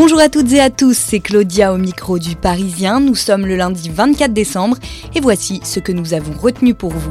Bonjour à toutes et à tous, c'est Claudia au micro du Parisien. Nous sommes le lundi 24 décembre et voici ce que nous avons retenu pour vous.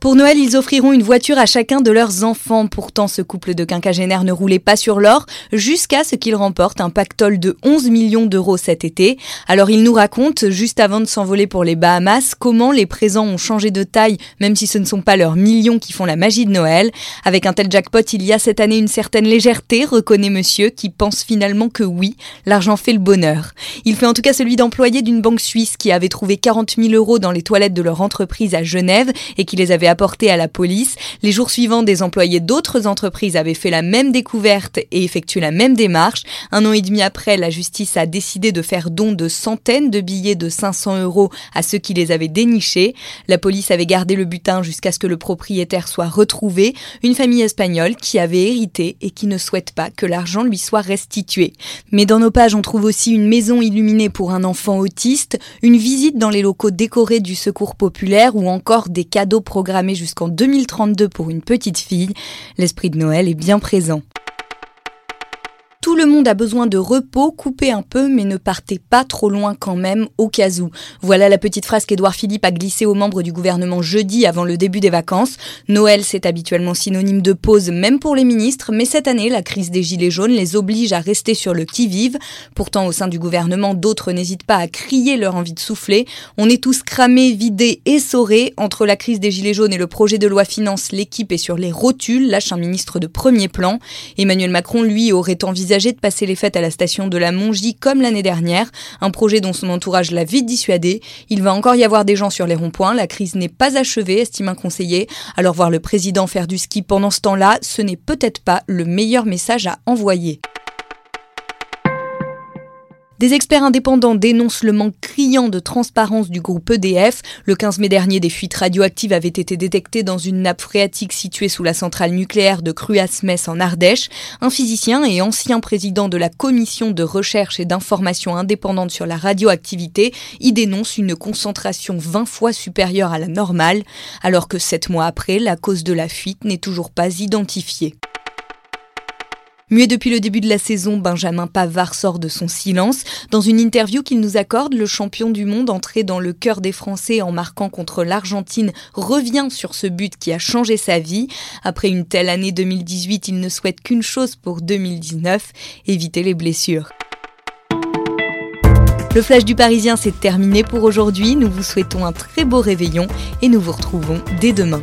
Pour Noël, ils offriront une voiture à chacun de leurs enfants. Pourtant, ce couple de quinquagénaires ne roulait pas sur l'or jusqu'à ce qu'ils remportent un pactole de 11 millions d'euros cet été. Alors, ils nous racontent, juste avant de s'envoler pour les Bahamas, comment les présents ont changé de taille, même si ce ne sont pas leurs millions qui font la magie de Noël. Avec un tel jackpot, il y a cette année une certaine légèreté, reconnaît monsieur, qui pense finalement que oui, l'argent fait le bonheur. Il fait en tout cas celui d'employé d'une banque suisse qui avait trouvé 40 000 euros dans les toilettes de leur entreprise à Genève et qui les avait apporté à la police. Les jours suivants, des employés d'autres entreprises avaient fait la même découverte et effectué la même démarche. Un an et demi après, la justice a décidé de faire don de centaines de billets de 500 euros à ceux qui les avaient dénichés. La police avait gardé le butin jusqu'à ce que le propriétaire soit retrouvé, une famille espagnole qui avait hérité et qui ne souhaite pas que l'argent lui soit restitué. Mais dans nos pages, on trouve aussi une maison illuminée pour un enfant autiste, une visite dans les locaux décorés du secours populaire ou encore des cadeaux programmés jusqu'en 2032 pour une petite fille, l'esprit de Noël est bien présent. Tout le monde a besoin de repos, coupez un peu, mais ne partez pas trop loin quand même, au cas où. Voilà la petite phrase qu'Edouard Philippe a glissée aux membres du gouvernement jeudi avant le début des vacances. Noël, c'est habituellement synonyme de pause, même pour les ministres, mais cette année, la crise des Gilets jaunes les oblige à rester sur le qui-vive. Pourtant, au sein du gouvernement, d'autres n'hésitent pas à crier leur envie de souffler. On est tous cramés, vidés, essorés. Entre la crise des Gilets jaunes et le projet de loi finance, l'équipe est sur les rotules, lâche un ministre de premier plan. Emmanuel Macron, lui, aurait envisagé de passer les fêtes à la station de la Mongie comme l'année dernière, un projet dont son entourage l'a vite dissuadé. Il va encore y avoir des gens sur les ronds-points, la crise n'est pas achevée, estime un conseiller. Alors voir le président faire du ski pendant ce temps-là, ce n'est peut-être pas le meilleur message à envoyer. Des experts indépendants dénoncent le manque criant de transparence du groupe EDF. Le 15 mai dernier, des fuites radioactives avaient été détectées dans une nappe phréatique située sous la centrale nucléaire de Cruas-Mess en Ardèche. Un physicien et ancien président de la commission de recherche et d'information indépendante sur la radioactivité y dénonce une concentration 20 fois supérieure à la normale, alors que sept mois après, la cause de la fuite n'est toujours pas identifiée. Muet depuis le début de la saison, Benjamin Pavard sort de son silence. Dans une interview qu'il nous accorde, le champion du monde entré dans le cœur des Français en marquant contre l'Argentine revient sur ce but qui a changé sa vie. Après une telle année 2018, il ne souhaite qu'une chose pour 2019, éviter les blessures. Le flash du Parisien s'est terminé pour aujourd'hui. Nous vous souhaitons un très beau réveillon et nous vous retrouvons dès demain.